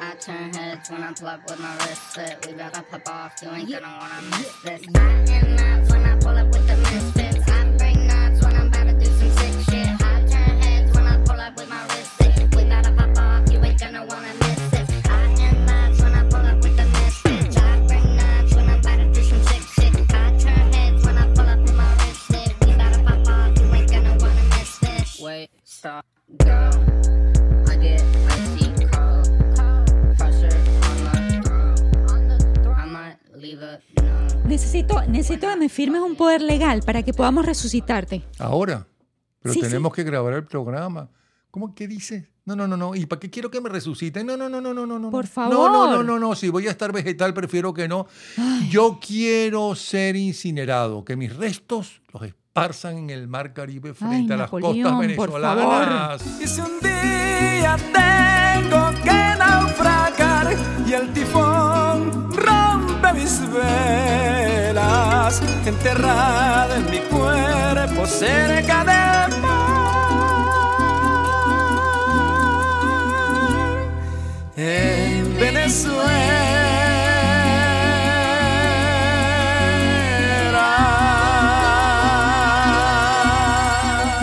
I turn heads when I pull up with my wrist set. We better pop off, you ain't gonna wanna miss this. I am nuts when I pull up with the misfits. Necesito, que me firmes un poder legal para que podamos resucitarte. Ahora. Pero Sí, tenemos que grabar el programa. ¿Cómo que dices? No, no, no, no. ¿Y para qué quiero que me resuciten? No, no, no, no, no, no, no. Por No, favor. no, no, no, no. Si voy a estar vegetal, prefiero que no. Yo quiero ser incinerado, que mis restos los esparzan en el mar Caribe frente a las Napoleón, costas por venezolanas. Y si un día tengo que naufragar y el tifón rompe mis enterrada en mi cuerpo cerca del mar, en Venezuela.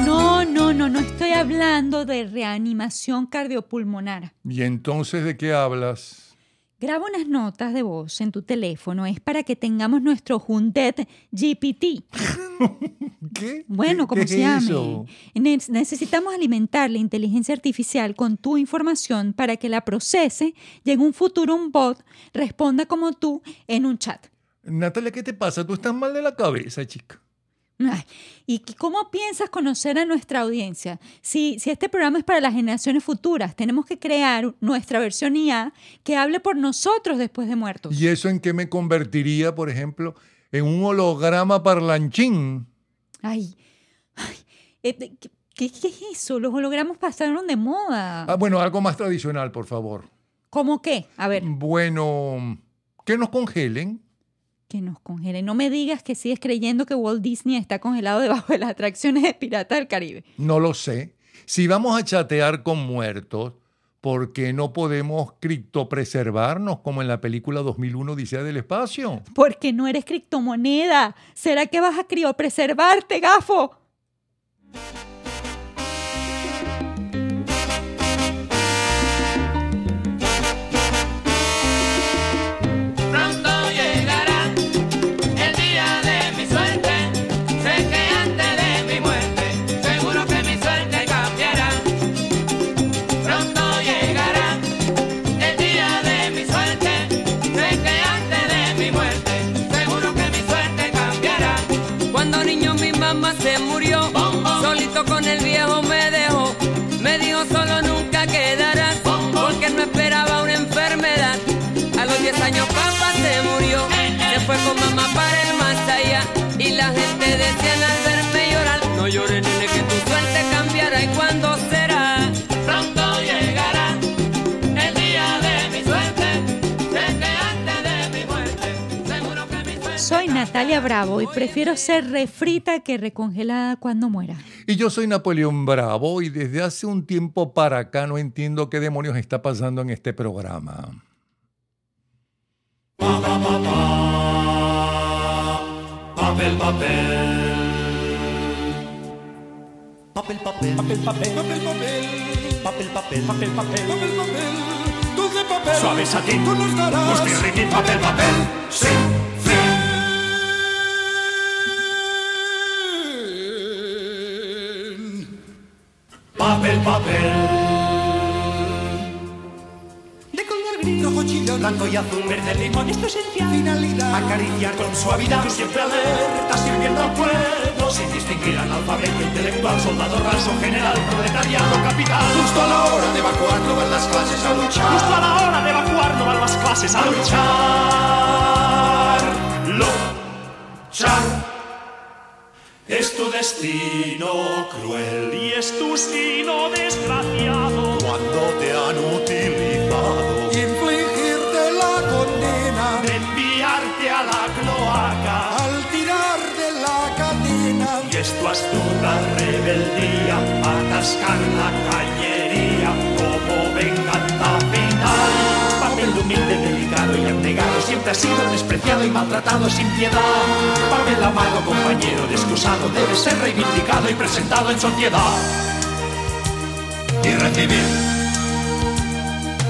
No, no, no, no estoy hablando de reanimación cardiopulmonar. ¿Y entonces de qué hablas? Graba unas notas de voz en tu teléfono. Es para que tengamos nuestro Juntet GPT. ¿Qué? Bueno, ¿Qué- como qué se llame. Ne- Necesitamos alimentar la inteligencia artificial con tu información para que la procese y en un futuro un bot responda como tú en un chat. Natalia, ¿qué te pasa? Tú estás mal de la cabeza, chica. ¿Y cómo piensas conocer a nuestra audiencia? Si, si este programa es para las generaciones futuras, tenemos que crear nuestra versión IA que hable por nosotros después de muertos. ¿Y eso en qué me convertiría, por ejemplo, en un holograma parlanchín? Ay, ay, eh, ¿qué, qué- qué es eso? Los hologramas pasaron de moda. Ah, bueno, algo más tradicional, por favor. ¿Cómo qué? A ver, Bueno, que nos congelen. Que nos congelen. No me digas que sigues creyendo que Walt Disney está congelado debajo de las atracciones de Pirata del Caribe. No lo sé. Si vamos a chatear con muertos, ¿por qué no podemos criptopreservarnos como en la película 2001 Odisea del Espacio? Porque no eres criptomoneda. ¿Será que vas a criopreservarte, gafo? Natalia Bravo y prefiero ser refrita que recongelada cuando muera. Y yo soy Napoleón Bravo y desde hace un tiempo para acá no entiendo qué demonios está pasando en este programa. Papel, papel. Papel, papel. Papel, papel. Papel, papel. Papel, papel. Papel, papel. Papel, papel. Dulce papel. Suave satín. Tú nos darás. Mustirriquín, papel, papel. Sí, Papel, papel. De color gris, rojo chillón, blanco y azul, verde limón, esto es esencial. Finalidad, acariciar con suavidad. Tú siempre alerta, sirviendo al pueblo, sin distinguir analfabeto, intelectual, soldado raso, general, proletariado, capital. Justo a la hora de evacuar, no van las clases a luchar. Justo a la hora de evacuar, no van las clases a luchar. Luchar. Es tu destino cruel. Y es tu destino desgraciado. Cuando te han utilizado. infligirte la condena. De enviarte a la cloaca. Al tirar de la cadena. y es tu astuta rebeldía. Atascar la cañería ha sido despreciado y maltratado sin piedad. Papel amado, compañero descusado, debe ser reivindicado y presentado en sociedad. Y recibir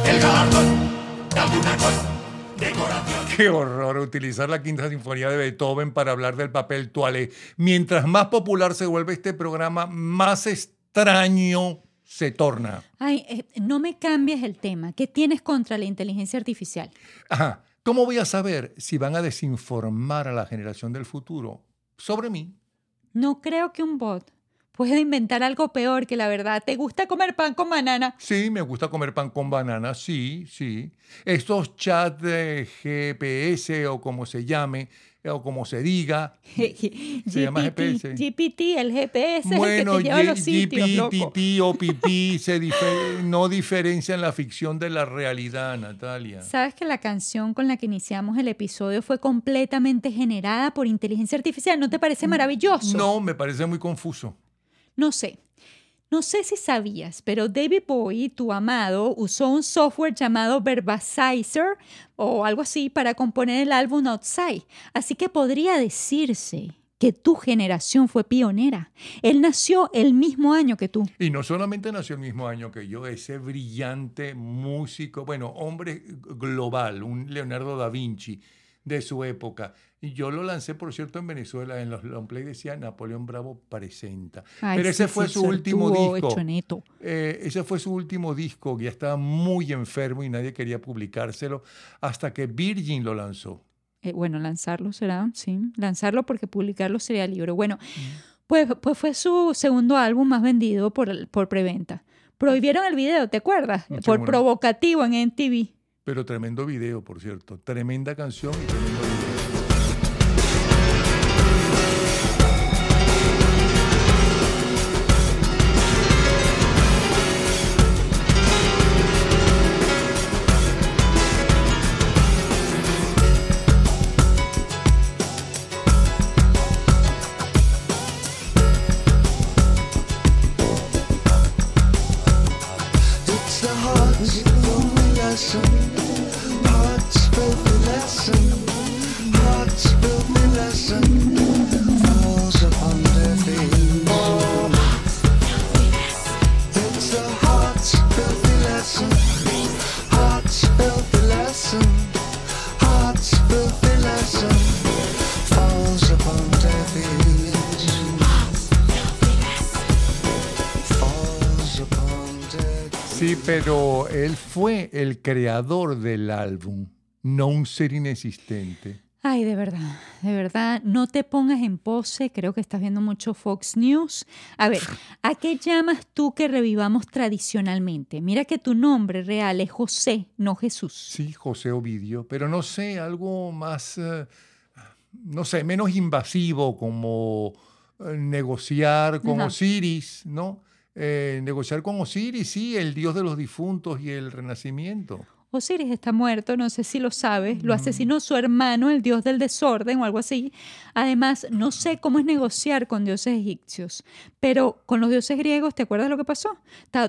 el galardón de alguna condecoración. Qué horror utilizar la quinta sinfonía de Beethoven para hablar del papel toalé. Mientras más popular se vuelve este programa, más extraño se torna. Ay, eh, no me cambies el tema. ¿Qué tienes contra la inteligencia artificial? Ajá. ¿Cómo voy a saber si van a desinformar a la generación del futuro sobre mí? No creo que un bot pueda inventar algo peor que la verdad. ¿Te gusta comer pan con banana? Sí, me gusta comer pan con banana, sí, sí. Estos chats de GPS o como se llame, o como se diga, Se llama GPS. GPT, el GPS bueno, es el que te lleva a los sitios. GPT o se dife- no diferencian la ficción de la realidad, Natalia. ¿Sabes que la canción con la que iniciamos el episodio fue completamente generada por inteligencia artificial? ¿No te parece maravilloso? No, me parece muy confuso. No sé. No sé si sabías, pero David Bowie, tu amado, usó un software llamado Verbasizer o algo así para componer el álbum Outside. Así que podría decirse que tu generación fue pionera. Él nació el mismo año que tú. Y no solamente nació el mismo año que yo, ese brillante músico, bueno, hombre global, un Leonardo da Vinci de su época. Y yo lo lancé, por cierto, en Venezuela, en los long play decía Napoleón Bravo presenta. Ay, Pero ese sí, fue sí, su último disco. Eh, ese fue su último disco, que ya estaba muy enfermo y nadie quería publicárselo, hasta que Virgin lo lanzó. Eh, bueno, lanzarlo será, sí, lanzarlo porque publicarlo sería libro. Bueno, Mm. pues, pues fue su segundo álbum más vendido por, por preventa. Prohibieron el video, ¿te acuerdas? Sí, por bueno. provocativo en MTV. Pero tremendo video, por cierto. Tremenda canción y tremendo pero él fue el creador del álbum, no un ser inexistente. Ay, de verdad, de verdad, no te pongas en pose, creo que estás viendo mucho Fox News. A ver, ¿a qué llamas tú que revivamos tradicionalmente? Mira que tu nombre real es José, no Jesús. Sí, José Ovidio, pero no sé, algo más, eh, no sé, menos invasivo, como eh, negociar con Ajá. Osiris, ¿no? Eh, negociar con Osiris, sí, el dios de los difuntos y el renacimiento. Osiris está muerto, no sé si lo sabes, Mm. lo asesinó su hermano, el dios del desorden o algo así. Además, no sé cómo es negociar con dioses egipcios, pero con los dioses griegos, ¿te acuerdas lo que pasó?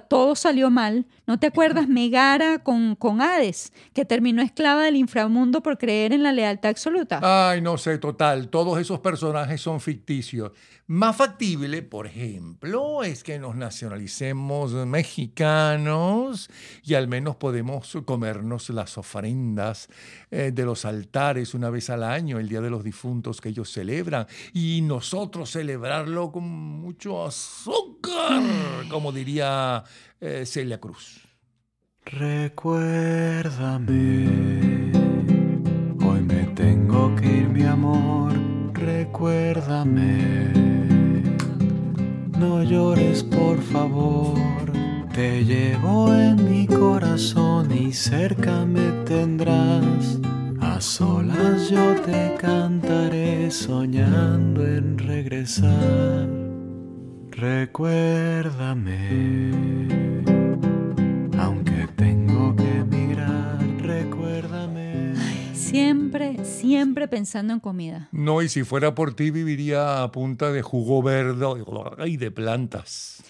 Todo salió mal. ¿No te acuerdas Megara con, con Hades, que terminó esclava del inframundo por creer en la lealtad absoluta? Ay, no sé, total, todos esos personajes son ficticios. Más factible, por ejemplo, es que nos nacionalicemos mexicanos y al menos podemos comernos las ofrendas eh, de los altares una vez al año, el Día de los Difuntos que ellos celebran, y nosotros celebrarlo con mucho azúcar, como diría eh, Celia Cruz. Recuérdame, hoy me tengo que ir mi amor, recuérdame. No llores por favor, te llevo en mi corazón y cerca me tendrás. A solas yo te cantaré soñando en regresar. Recuérdame, aunque tengo que emigrar, recuérdame. Siempre, siempre pensando en comida. No, y si fuera por ti viviría a punta de jugo verde y de plantas.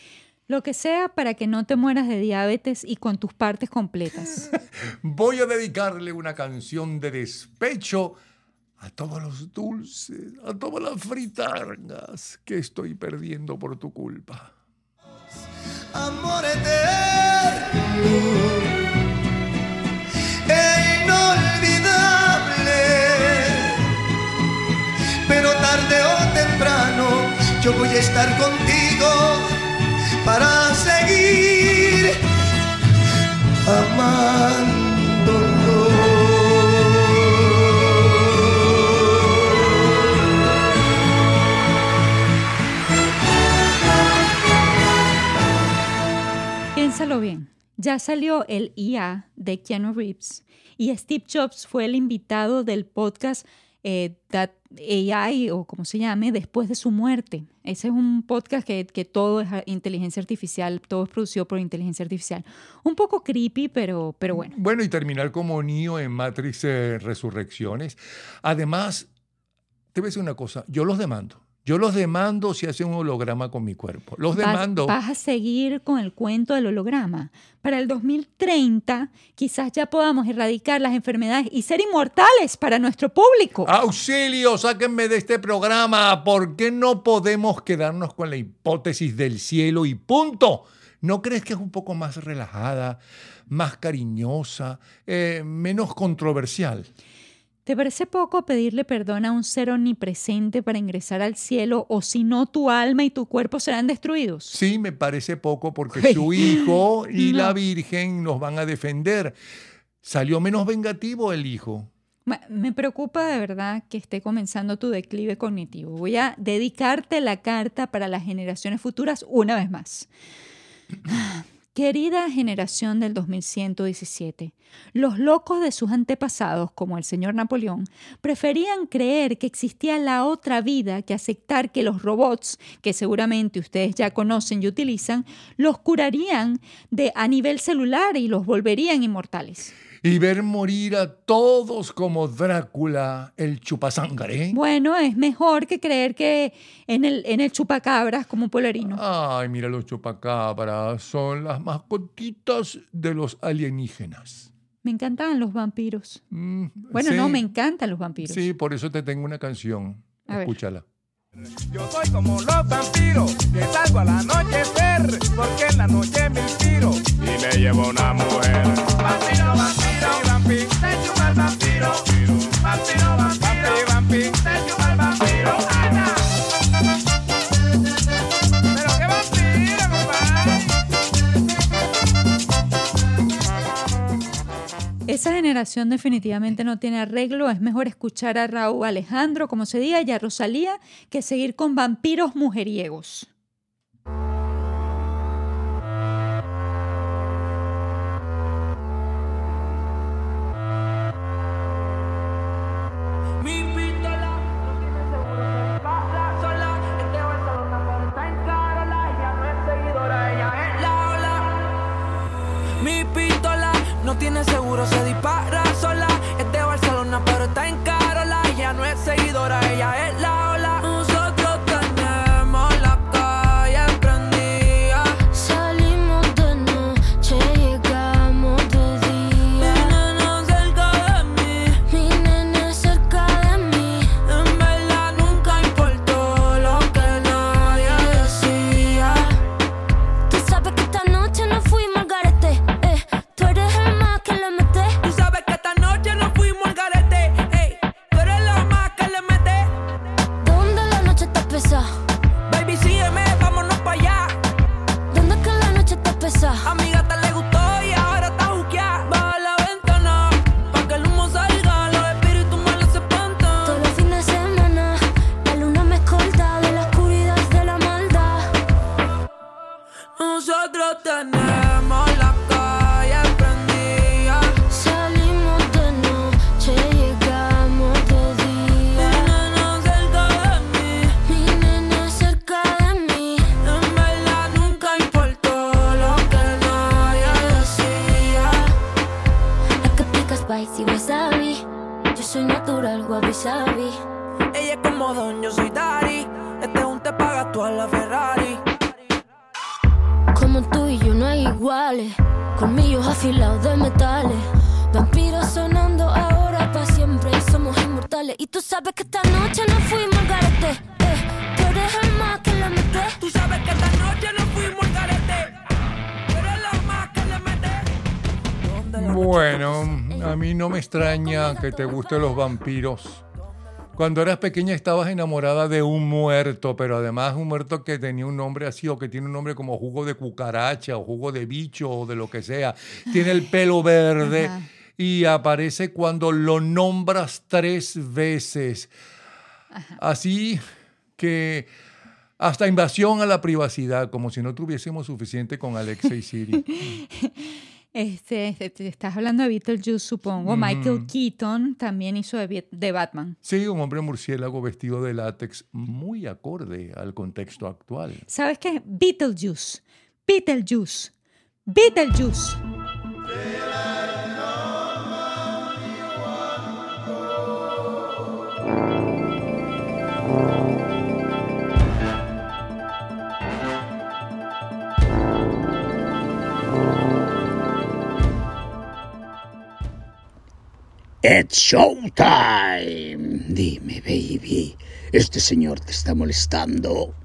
Lo que sea para que no te mueras de diabetes y con tus partes completas. Voy a dedicarle una canción de despecho a todos los dulces, a todas las fritargas que estoy perdiendo por tu culpa. amor eterno e inolvidable. Pero tarde o temprano yo voy a estar contigo para seguir amándonos. Piénsalo bien. Ya salió el IA de Keanu Reeves y Steve Jobs fue el invitado del podcast eh, That AI o como se llame después de su muerte. Ese es un podcast que, que todo es inteligencia artificial, todo es producido por inteligencia artificial. Un poco creepy, pero, pero bueno. Bueno, y terminar como Neo en Matrix eh, Resurrecciones. Además, te voy a decir una cosa, yo los demando. Yo los demando si hacen un holograma con mi cuerpo. Los Vas- demando. Vas, a seguir con el cuento del holograma. Para el 2030 quizás ya podamos erradicar las enfermedades y ser inmortales para nuestro público. Auxilio, sáquenme de este programa. ¿Por qué no podemos quedarnos con la hipótesis del cielo y punto? ¿No crees que es un poco más relajada, más cariñosa, eh, menos controversial? ¿Te parece poco pedirle perdón a un ser omnipresente para ingresar al cielo o si no tu alma y tu cuerpo serán destruidos? Sí, me parece poco porque su hijo y No. la Virgen nos van a defender. Salió menos vengativo el hijo. Me preocupa de verdad que esté comenzando tu declive cognitivo. Voy a dedicarte la carta para las generaciones futuras una vez más. Querida generación del 2117, los locos de sus antepasados, como el señor Napoleón, preferían creer que existía la otra vida que aceptar que los robots, que seguramente ustedes ya conocen y utilizan, los curarían de, a nivel celular y los volverían inmortales. Y ver morir a todos como Drácula, el chupasangre. Bueno, es mejor que creer que en el, en el chupacabras como Polarino. Ay, mira los chupacabras, son las mascotitas de los alienígenas. Me encantaban los vampiros. Mm, Bueno, sí, no, me encantan los vampiros. Sí, por eso te tengo una canción. A ver. Escúchala. Yo soy como los vampiros, que salgo al anochecer, porque en la noche me inspiro y me llevo una mujer. Vampiro, vampiro, Esa generación definitivamente no tiene arreglo. Es mejor escuchar a Raúl Alejandro, como se diga, y a Rosalía, que seguir con vampiros mujeriegos. Bueno, a mí no me extraña que te gusten los vampiros. Cuando eras pequeña estabas enamorada de un muerto, pero además un muerto que tenía un nombre así o que tiene un nombre como jugo de cucaracha o jugo de bicho o de lo que sea. Tiene el pelo verde Ajá. y aparece cuando lo nombras tres veces. Así que hasta invasión a la privacidad, como si no tuviésemos suficiente con Alexa y Siri. Este, este, te estás hablando de Beetlejuice, supongo. Michael Ujú. Keaton también hizo de Batman. Sí, un hombre murciélago vestido de látex muy acorde al contexto actual. ¿Sabes qué? Beetlejuice. Beetlejuice. Beetlejuice. It's showtime. Dime, baby, ¿este señor te está molestando?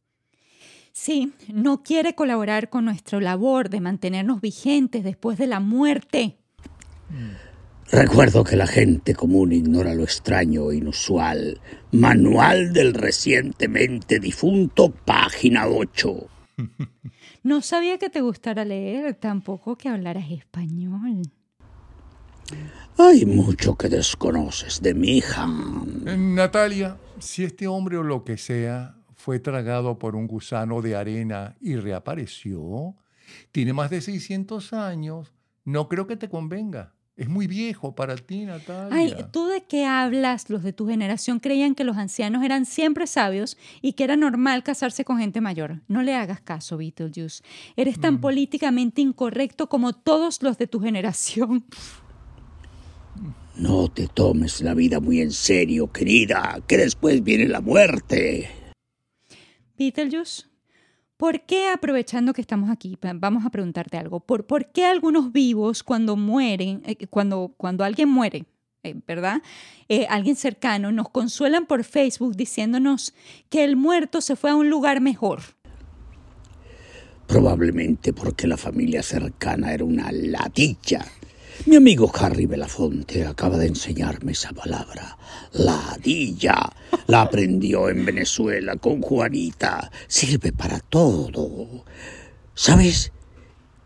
Sí, no quiere colaborar con nuestra labor de mantenernos vigentes después de la muerte. Recuerdo que la gente común ignora lo extraño e inusual. Manual del recientemente difunto, página 8. No sabía que te gustara leer, tampoco que hablaras español. Hay mucho que desconoces de mi hija. Natalia, si este hombre o lo que sea fue tragado por un gusano de arena y reapareció, tiene más de 600 años, no creo que te convenga. Es muy viejo para ti, Natalia. Ay, ¿tú de qué hablas? Los de tu generación creían que los ancianos eran siempre sabios y que era normal casarse con gente mayor. No le hagas caso, Beetlejuice. Eres tan políticamente incorrecto como todos los de tu generación. No te tomes la vida muy en serio, querida, que después viene la muerte. Beetlejuice, ¿por qué, aprovechando que estamos aquí, vamos a preguntarte algo, ¿por, por qué algunos vivos cuando mueren, eh, cuando, cuando alguien muere, eh, ¿verdad? Eh, alguien cercano, nos consuelan por Facebook diciéndonos que el muerto se fue a un lugar mejor? Probablemente porque la familia cercana era una ladilla. Mi amigo Harry Belafonte acaba de enseñarme esa palabra. Ladilla. La aprendió en Venezuela con Juanita. Sirve para todo. ¿Sabes?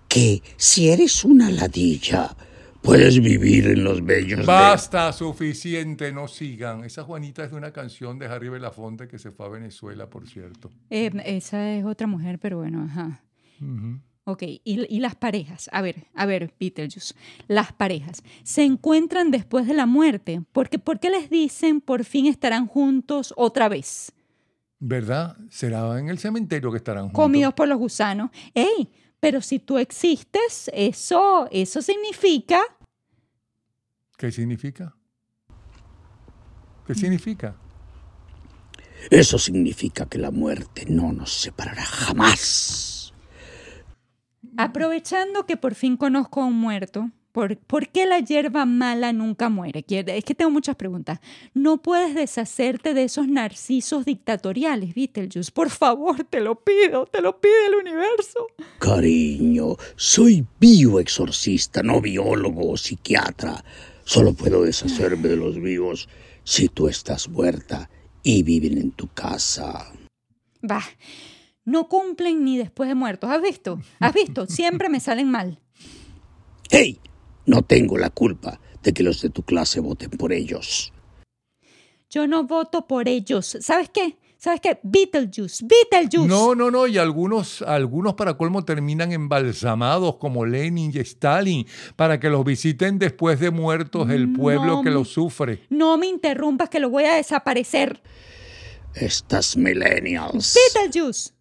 Que si eres una ladilla, puedes vivir en los bellos de... Basta, suficiente, no sigan. Esa Juanita es de una canción de Harry Belafonte que se fue a Venezuela, por cierto. Eh, esa es otra mujer, pero bueno, ajá. Ujú. Ok, y, y las parejas, a ver, a ver, Beetlejuice, las parejas, ¿se encuentran después de la muerte? Porque, ¿Por qué les dicen por fin estarán juntos otra vez? ¿Verdad? Será en el cementerio que estarán juntos. Comidos por los gusanos. ¡Ey! Pero si tú existes, eso, eso significa... ¿Qué significa? ¿Qué significa? Eso significa que la muerte no nos separará jamás. Aprovechando que por fin conozco a un muerto, ¿por, por qué la hierba mala nunca muere? Es que tengo muchas preguntas. No puedes deshacerte de esos narcisos dictatoriales, Beetlejuice. Por favor, te lo pido, te lo pide el universo. Cariño, soy bioexorcista, no biólogo o psiquiatra. Solo puedo deshacerme de los vivos si tú estás muerta y viven en tu casa. Va, no cumplen ni después de muertos. ¿Has visto? ¿Has visto? Siempre me salen mal. ¡Hey! No tengo la culpa de que los de tu clase voten por ellos. Yo no voto por ellos. ¿Sabes qué? ¿Sabes qué? Beetlejuice, Beetlejuice. No, no, no, y algunos, algunos para colmo terminan embalsamados como Lenin y Stalin para que los visiten después de muertos el pueblo No que me- los sufre. No me interrumpas que lo voy a desaparecer. Estas millennials. Beetlejuice.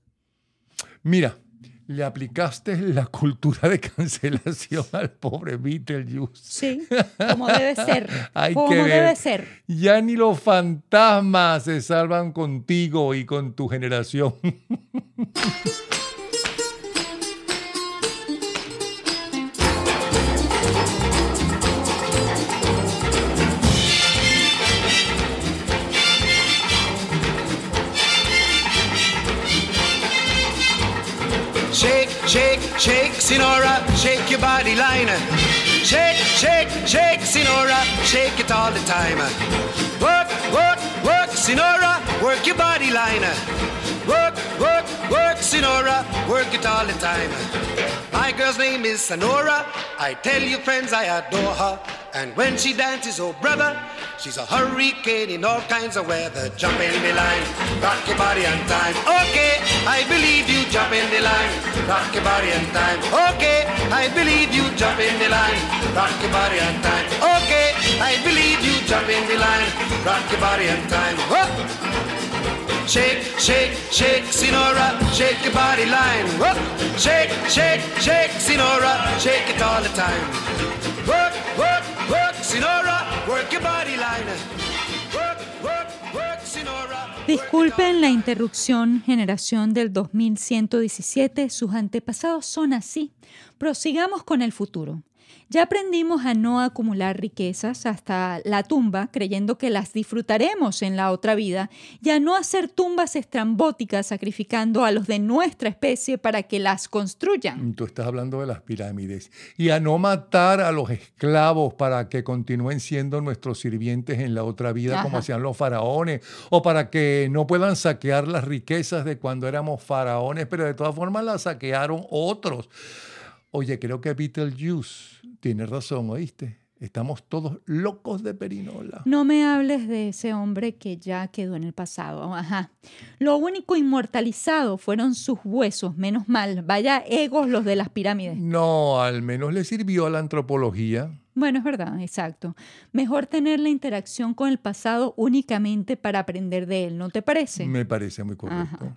Mira, le aplicaste la cultura de cancelación al pobre Beetlejuice. Sí, como debe ser. Hay como que ver. debe ser. Ya ni los fantasmas se salvan contigo y con tu generación. shake, shake, Sinora, shake your body line. Shake, shake, shake, Sinora, shake it all the time. Work, work, work, Sinora, work your body line. Work, work, work, Sinora, work it all the time. My girl's name is Sonora. I tell you, friends, I adore her. And when she dances, oh brother, she's a hurricane in all kinds of weather. Jump in the line, rock your body and time. Okay, I believe you. Jump in the line, rock your body and time. Okay, I believe you. Jump in the line, rock your body and time. Okay, I believe you. Jump in the line, rock your body and time. Whoop. Shake, shake, shake, Sinora, shake your body line. Whoop. Shake, shake, shake, Sinora, shake it all the time. Work, work, Disculpen la interrupción, generación del 2117, sus antepasados son así. Prosigamos con el futuro. Ya aprendimos a no acumular riquezas hasta la tumba, creyendo que las disfrutaremos en la otra vida, y a no hacer tumbas estrambóticas sacrificando a los de nuestra especie para que las construyan. Tú estás hablando de las pirámides. Y a no matar a los esclavos para que continúen siendo nuestros sirvientes en la otra vida, como hacían los faraones, o para que no puedan saquear las riquezas de cuando éramos faraones, pero de todas formas las saquearon otros. Oye, creo que Beetlejuice tiene razón, ¿oíste? Estamos todos locos de perinola. No me hables de ese hombre que ya quedó en el pasado. Ajá. Lo único inmortalizado fueron sus huesos, menos mal. Vaya egos los de las pirámides. No, al menos le sirvió a la antropología. Bueno, es verdad, exacto. Mejor tener la interacción con el pasado únicamente para aprender de él, ¿no te parece? Me parece muy correcto.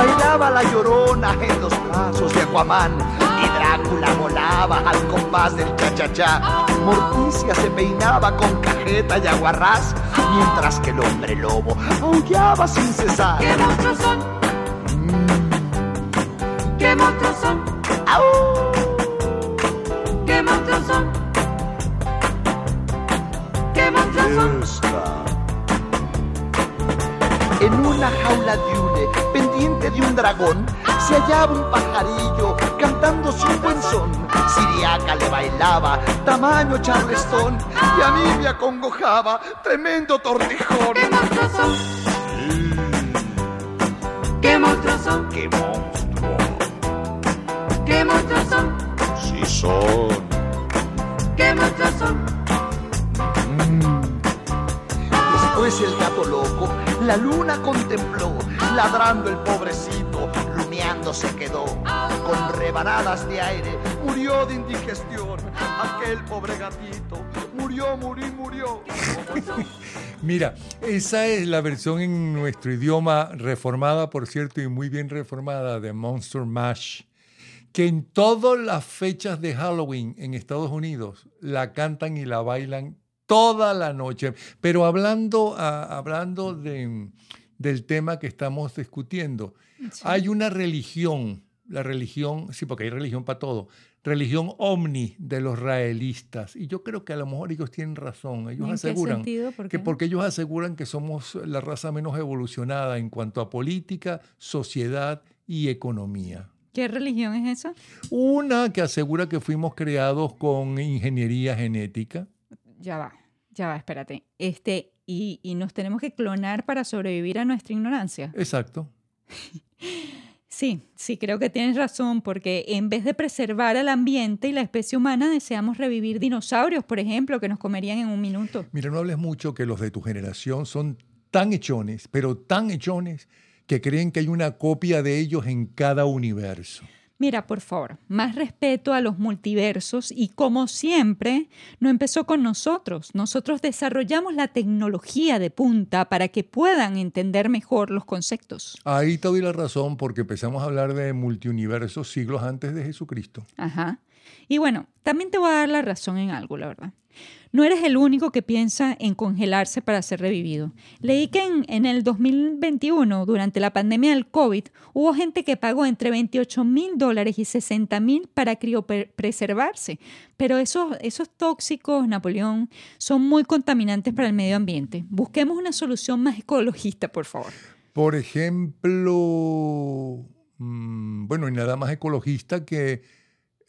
Bailaba la llorona en los brazos de Aquaman y Drácula volaba al compás del cha-cha-cha. Morticia se peinaba con cajeta y aguarrás, mientras que el hombre lobo aullaba sin cesar. ¿Qué monstruos son? ¿Qué monstruos son? ¡Au! ¿Qué monstruos son? ¿Qué monstruos son? En una jaula de hule, pendiente de un dragón, se hallaba un pajarillo cantándose un buen son. Siriaca le bailaba, tamaño charlestón, y a mí me acongojaba, tremendo tortijón. ¿Qué monstruos son? ¿Qué monstruos son? ¡Qué monstruo! ¿Qué monstruos son? Sí son. ¿Qué monstruos Después el gato loco, la luna contempló, ladrando el pobrecito, lumeando se quedó. Con rebanadas de aire, murió de indigestión. Aquel pobre gatito, murió, murió, murió. Mira, esa es la versión en nuestro idioma, reformada, por cierto, y muy bien reformada, de Monster Mash, que en todas las fechas de Halloween en Estados Unidos la cantan y la bailan toda la noche. Pero hablando, ah, hablando de, del tema que estamos discutiendo, hay una religión, la religión, sí, porque hay religión para todo, religión omni de los raelistas. Y yo creo que a lo mejor ellos tienen razón. Ellos ¿En qué aseguran sentido? ¿Por que porque ellos aseguran que somos la raza menos evolucionada en cuanto a política, sociedad y economía. ¿Qué religión es esa? Una que asegura que fuimos creados con ingeniería genética. Ya va, ya va, espérate. Este, y, y nos tenemos que clonar para sobrevivir a nuestra ignorancia. Exacto. Sí, sí, creo que tienes razón, porque en vez de preservar al ambiente y la especie humana, deseamos revivir dinosaurios, por ejemplo, que nos comerían en un minuto. Mira, no hables mucho que los de tu generación son tan hechones, pero tan hechones, que creen que hay una copia de ellos en cada universo. Mira, por favor, más respeto a los multiversos y como siempre, no empezó con nosotros. Nosotros desarrollamos la tecnología de punta para que puedan entender mejor los conceptos. Ahí te doy la razón porque empezamos a hablar de multiuniversos siglos antes de Jesucristo. Ajá. Y bueno, también te voy a dar la razón en algo, la verdad. No eres el único que piensa en congelarse para ser revivido. Leí que en, en el 2021, durante la pandemia del COVID, hubo gente que pagó entre 28 mil dólares y 60 mil para criopreservarse. Pero esos, esos tóxicos, Napoleón, son muy contaminantes para el medio ambiente. Busquemos una solución más ecologista, por favor. Por ejemplo, mm, bueno, y nada más ecologista que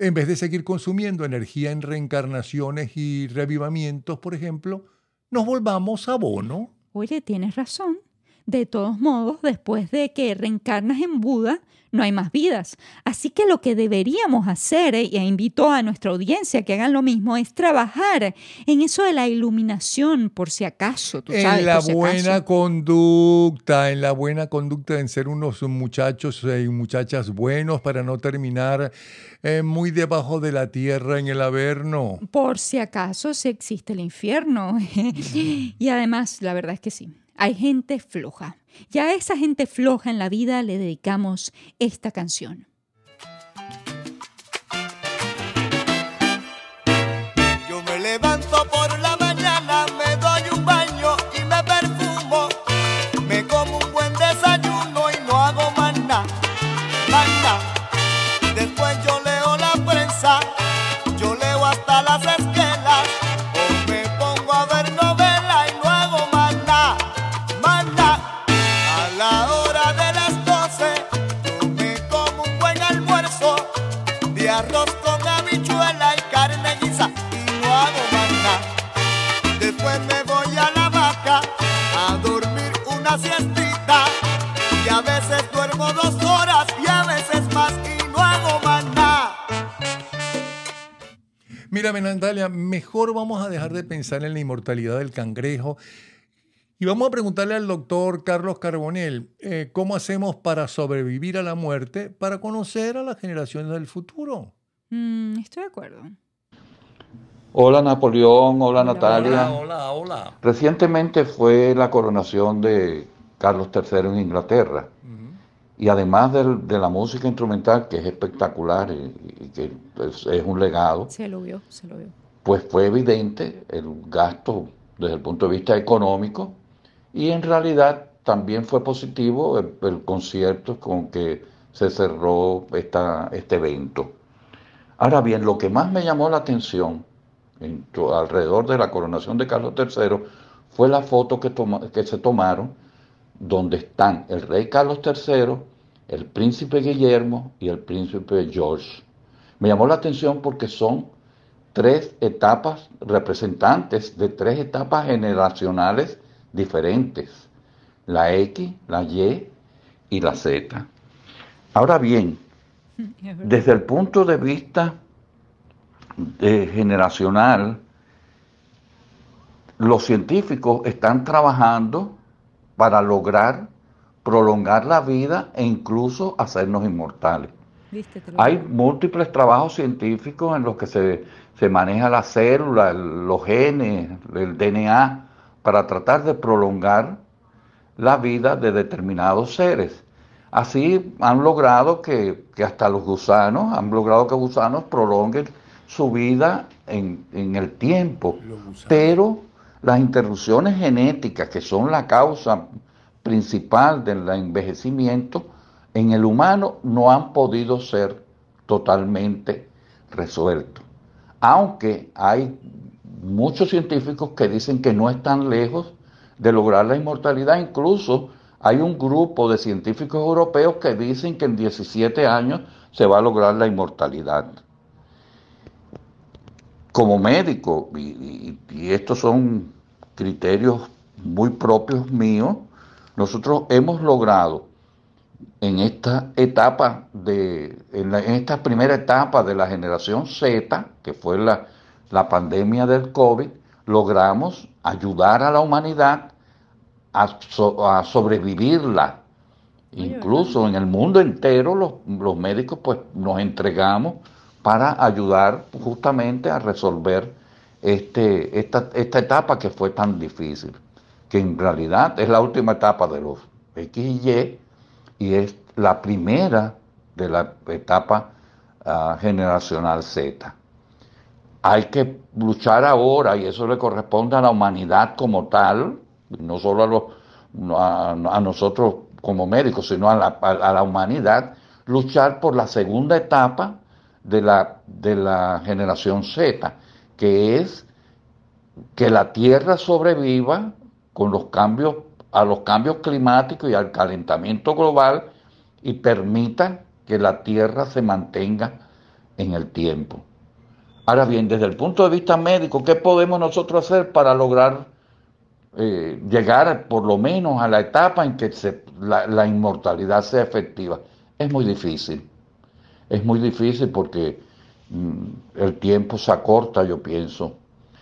en vez de seguir consumiendo energía en reencarnaciones y revivamientos, por ejemplo, nos volvamos abono. Oye, tienes razón. De todos modos, después de que reencarnas en Buda, no hay más vidas. Así que lo que deberíamos hacer, eh, y invito a nuestra audiencia que hagan lo mismo, es trabajar en eso de la iluminación, por si acaso. Tú sabes, en la si buena acaso. conducta, en la buena conducta en ser unos muchachos y muchachas buenos para no terminar eh, muy debajo de la tierra en el averno. Por si acaso si existe el infierno. y además, la verdad es que sí. Hay gente floja. Y a esa gente floja en la vida le dedicamos esta canción. Yo me levanto por la Mira, Benandalia, mejor vamos a dejar de pensar en la inmortalidad del cangrejo y vamos a preguntarle al doctor Carlos Carbonell eh, cómo hacemos para sobrevivir a la muerte, para conocer a las generaciones del futuro. Mm, estoy de acuerdo. Hola Napoleón, hola, Natalia. Hola, hola. Recientemente fue la coronación de Carlos III en Inglaterra. Y además del- de, la música instrumental, que es espectacular y que es, es un legado, Se lo vio, se lo vio. pues fue evidente el gasto desde el punto de vista económico y en realidad también fue positivo el, el concierto con que se cerró esta, este evento. Ahora bien, lo que más me llamó la atención en alrededor de la coronación de Carlos III fue la foto que, toma- que se tomaron donde están el rey Carlos III, el príncipe Guillermo y el príncipe George. Me llamó la atención porque son tres etapas, representantes de tres etapas generacionales diferentes, la X, la Y y la Z. Ahora bien, desde el punto de vista de generacional, los científicos están trabajando para lograr prolongar la vida e incluso hacernos inmortales. Hay múltiples trabajos científicos en los que se, se maneja la célula, el- los genes, el DNA, para tratar de prolongar la vida de determinados seres. Así han logrado que, que hasta los gusanos, han logrado que gusanos prolonguen su vida en, en el tiempo. Pero las interrupciones genéticas, que son la causa principal del envejecimiento, en el humano no han podido ser totalmente resueltos. Aunque hay muchos científicos que dicen que no están lejos de lograr la inmortalidad, incluso hay un grupo de científicos europeos que dicen que en 17 años se va a lograr la inmortalidad. Como médico, y, y- y estos son criterios muy propios míos, nosotros hemos logrado en esta etapa de, en, la- en esta primera etapa de la generación Z, que fue la, la pandemia del COVID, logramos ayudar a la humanidad a, so- a sobrevivirla. Incluso en el mundo entero los, los médicos pues nos entregamos para ayudar justamente a resolver este, esta, esta etapa que fue tan difícil, que en realidad es la última etapa de los X y Y y es la primera de la etapa ah, generacional Z. Hay que luchar ahora y eso le corresponde a la humanidad como tal, no solo a, a nosotros como médicos, sino a la, a la humanidad, luchar por la segunda etapa de la, de la generación Z, que es que la Tierra sobreviva con los cambios, a los cambios climáticos y al calentamiento global y permita que la Tierra se mantenga en el tiempo. Ahora bien, desde el punto de vista médico, ¿qué podemos nosotros hacer para lograr eh, llegar por lo menos a la etapa en que la inmortalidad sea efectiva? Es muy difícil. Es muy difícil porque mm, el tiempo se acorta, yo pienso.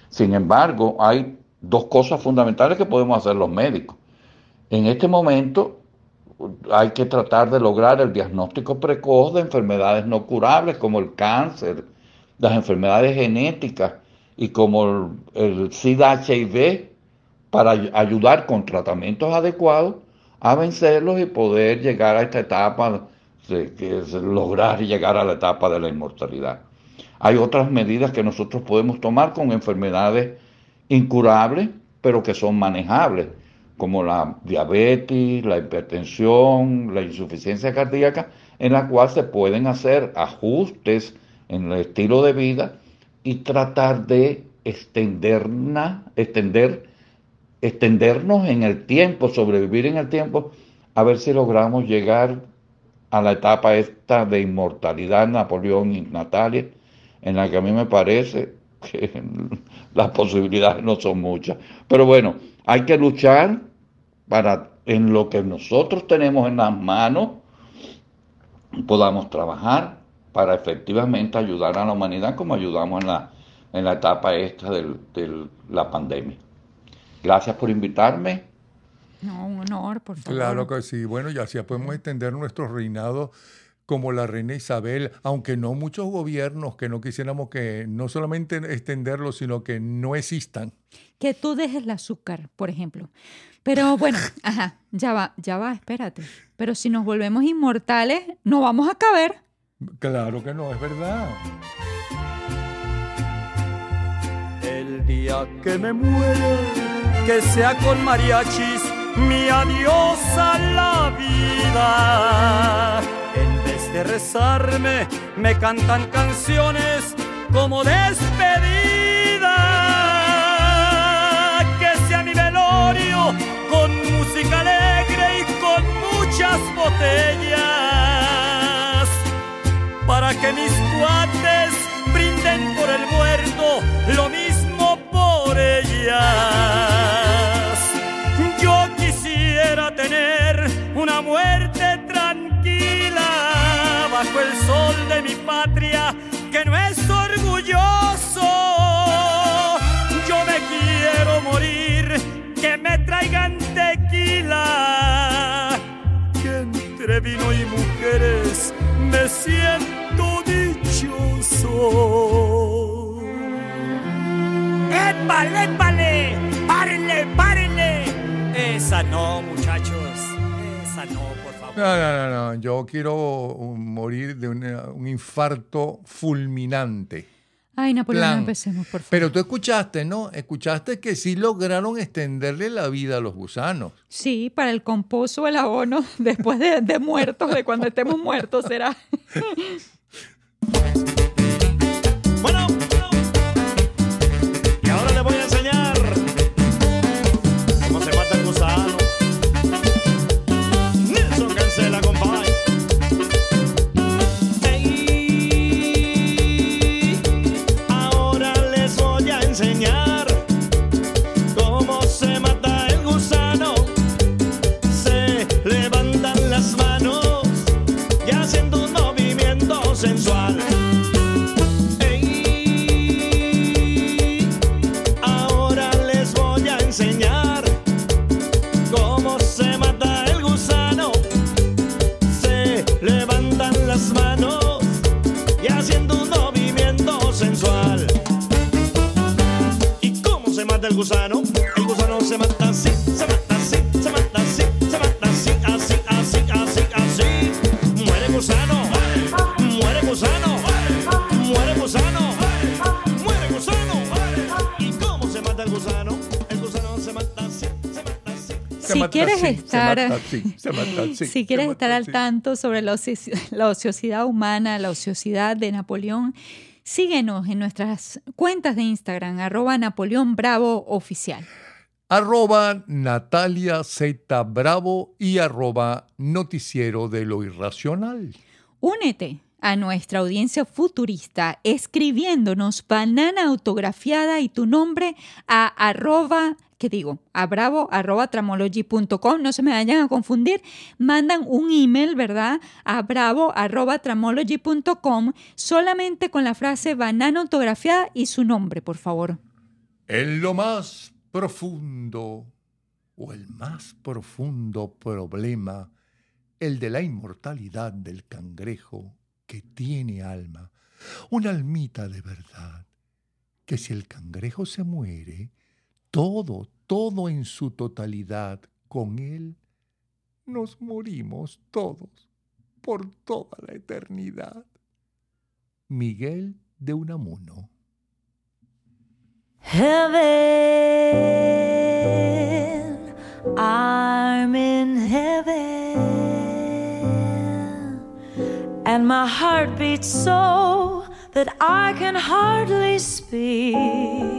Sin embargo, hay dos cosas fundamentales que podemos hacer los médicos. En este momento hay que tratar de lograr el diagnóstico precoz de enfermedades no curables como el cáncer, las enfermedades genéticas y como el, el SIDA-HIV para ay- ayudar con tratamientos adecuados a vencerlos y poder llegar a esta etapa, que es lograr llegar a la etapa de la inmortalidad. Hay otras medidas que nosotros podemos tomar con enfermedades incurables, pero que son manejables, como la diabetes, la hipertensión, la insuficiencia cardíaca, en la cual se pueden hacer ajustes en el estilo de vida y tratar de extenderna, extender, extendernos en el tiempo, sobrevivir en el tiempo, a ver si logramos llegar a la etapa esta de inmortalidad, Napoleón y Natalia, en la que a mí me parece que las posibilidades no son muchas. Pero bueno, hay que luchar para en lo que nosotros tenemos en las manos podamos trabajar para efectivamente ayudar a la humanidad como ayudamos en la, en la etapa esta del- de la pandemia. Gracias por invitarme. No, un honor, por favor. Claro que sí. Bueno, y así podemos extender nuestro reinado como la reina Isabel, aunque no muchos gobiernos que no quisiéramos que no solamente extenderlo, sino que no existan. Que tú dejes el azúcar, por ejemplo. Pero bueno, ajá, ya va, ya va, espérate. Pero si nos volvemos inmortales, no vamos a caber. Claro que no, es verdad. El día que me muera, que sea con mariachis, mi adiós a la vida. En vez de rezarme, me cantan canciones como despedida. Música alegre y con muchas botellas para que mis cuates brinden por el muerto lo mismo por ellas. Yo quisiera tener una muerte tranquila bajo el sol de mi patria que no es orgulloso. Yo me quiero morir, que me traigan vino y mujeres me siento dichoso. ¡Épale, épale! ¡Párenle, párenle! Esa no, muchachos. Esa no, por favor. No, no, no, no. Yo quiero morir de un infarto fulminante. Ay, Napoleón, no empecemos, por favor. Pero tú escuchaste, ¿no? Escuchaste que sí lograron extenderle la vida a los gusanos. Sí, para el composo, el abono, después de, de muertos, de cuando estemos muertos, será. Si quieres estar, si quieres estar al tanto sobre la, oci- la ociosidad humana, la ociosidad de Napoleón, síguenos en nuestras cuentas de Instagram, arroba Napoleón Bravo Oficial. Arroba Natalia Z Bravo y arroba Noticiero de lo Irracional. Únete a nuestra audiencia futurista escribiéndonos banana autografiada y tu nombre a arroba, ¿qué digo? A bravo arroba tramology.com. No se me vayan a confundir. Mandan un email, ¿verdad? A bravo arroba tramology.com solamente con la frase banana autografiada y su nombre, por favor. En lo más profundo o el más profundo problema, el de la inmortalidad del cangrejo que tiene alma, una almita de verdad, que si el cangrejo se muere, todo, todo en su totalidad, con él, nos morimos todos por toda la eternidad. Miguel de Unamuno. Heaven, I'm in heaven, and my heart beats so that I can hardly speak,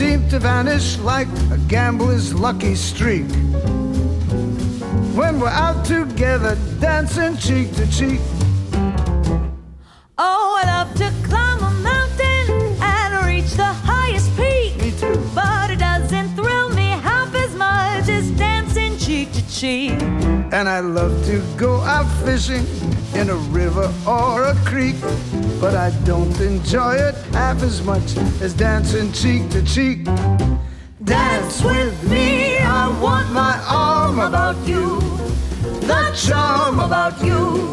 seem to vanish like a gambler's lucky streak. When we're out together dancing cheek to cheek. Oh, I love to climb a mountain and reach the highest peak. Me too. But it doesn't thrill me half as much as dancing cheek to cheek. And I love to go out fishing in a river or a creek. But I don't enjoy it half as much as dancing cheek to cheek. Dance with me, I want my arm about you. The charm about you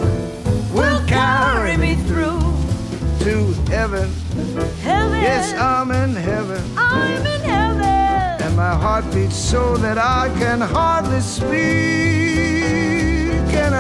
will carry me through to heaven. Heaven, Yes, I'm in heaven. I'm in heaven. And my heart beats so that I can hardly speak.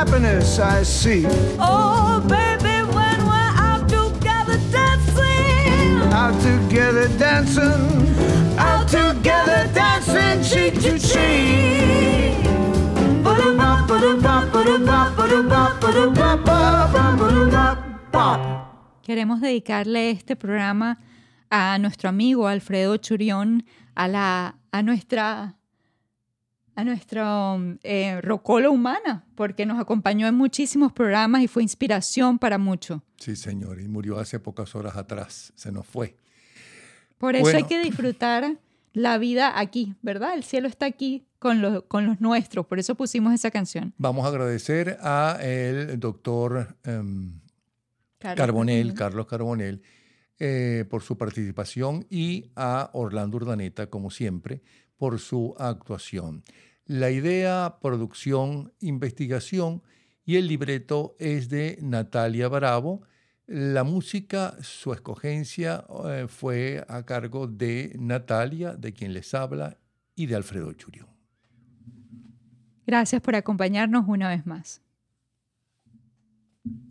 Happiness I seek. Oh, baby, when we're out together dancing, Out together dancing, out together dancing cheek to cheek. Queremos dedicarle este programa a nuestro amigo Alfredo Churión, a, la, a nuestra a nuestro eh, rocolo humana, porque nos acompañó en muchísimos programas y fue inspiración para mucho. Sí, señor, y murió hace pocas horas atrás, se nos fue. Por eso hay que disfrutar la vida aquí, ¿verdad? El cielo está aquí con, los con los nuestros, por eso pusimos esa canción. Vamos a agradecer a el doctor Carlos Carbonel, Carbonell. Carlos Carbonel, eh, por su participación y a Orlando Urdaneta, como siempre, por su actuación. La idea, producción, investigación y el libreto es de Natalia Bravo. La música, su escogencia eh, fue a cargo de Natalia, de quien les habla, y de Alfredo Churio. Gracias por acompañarnos una vez más.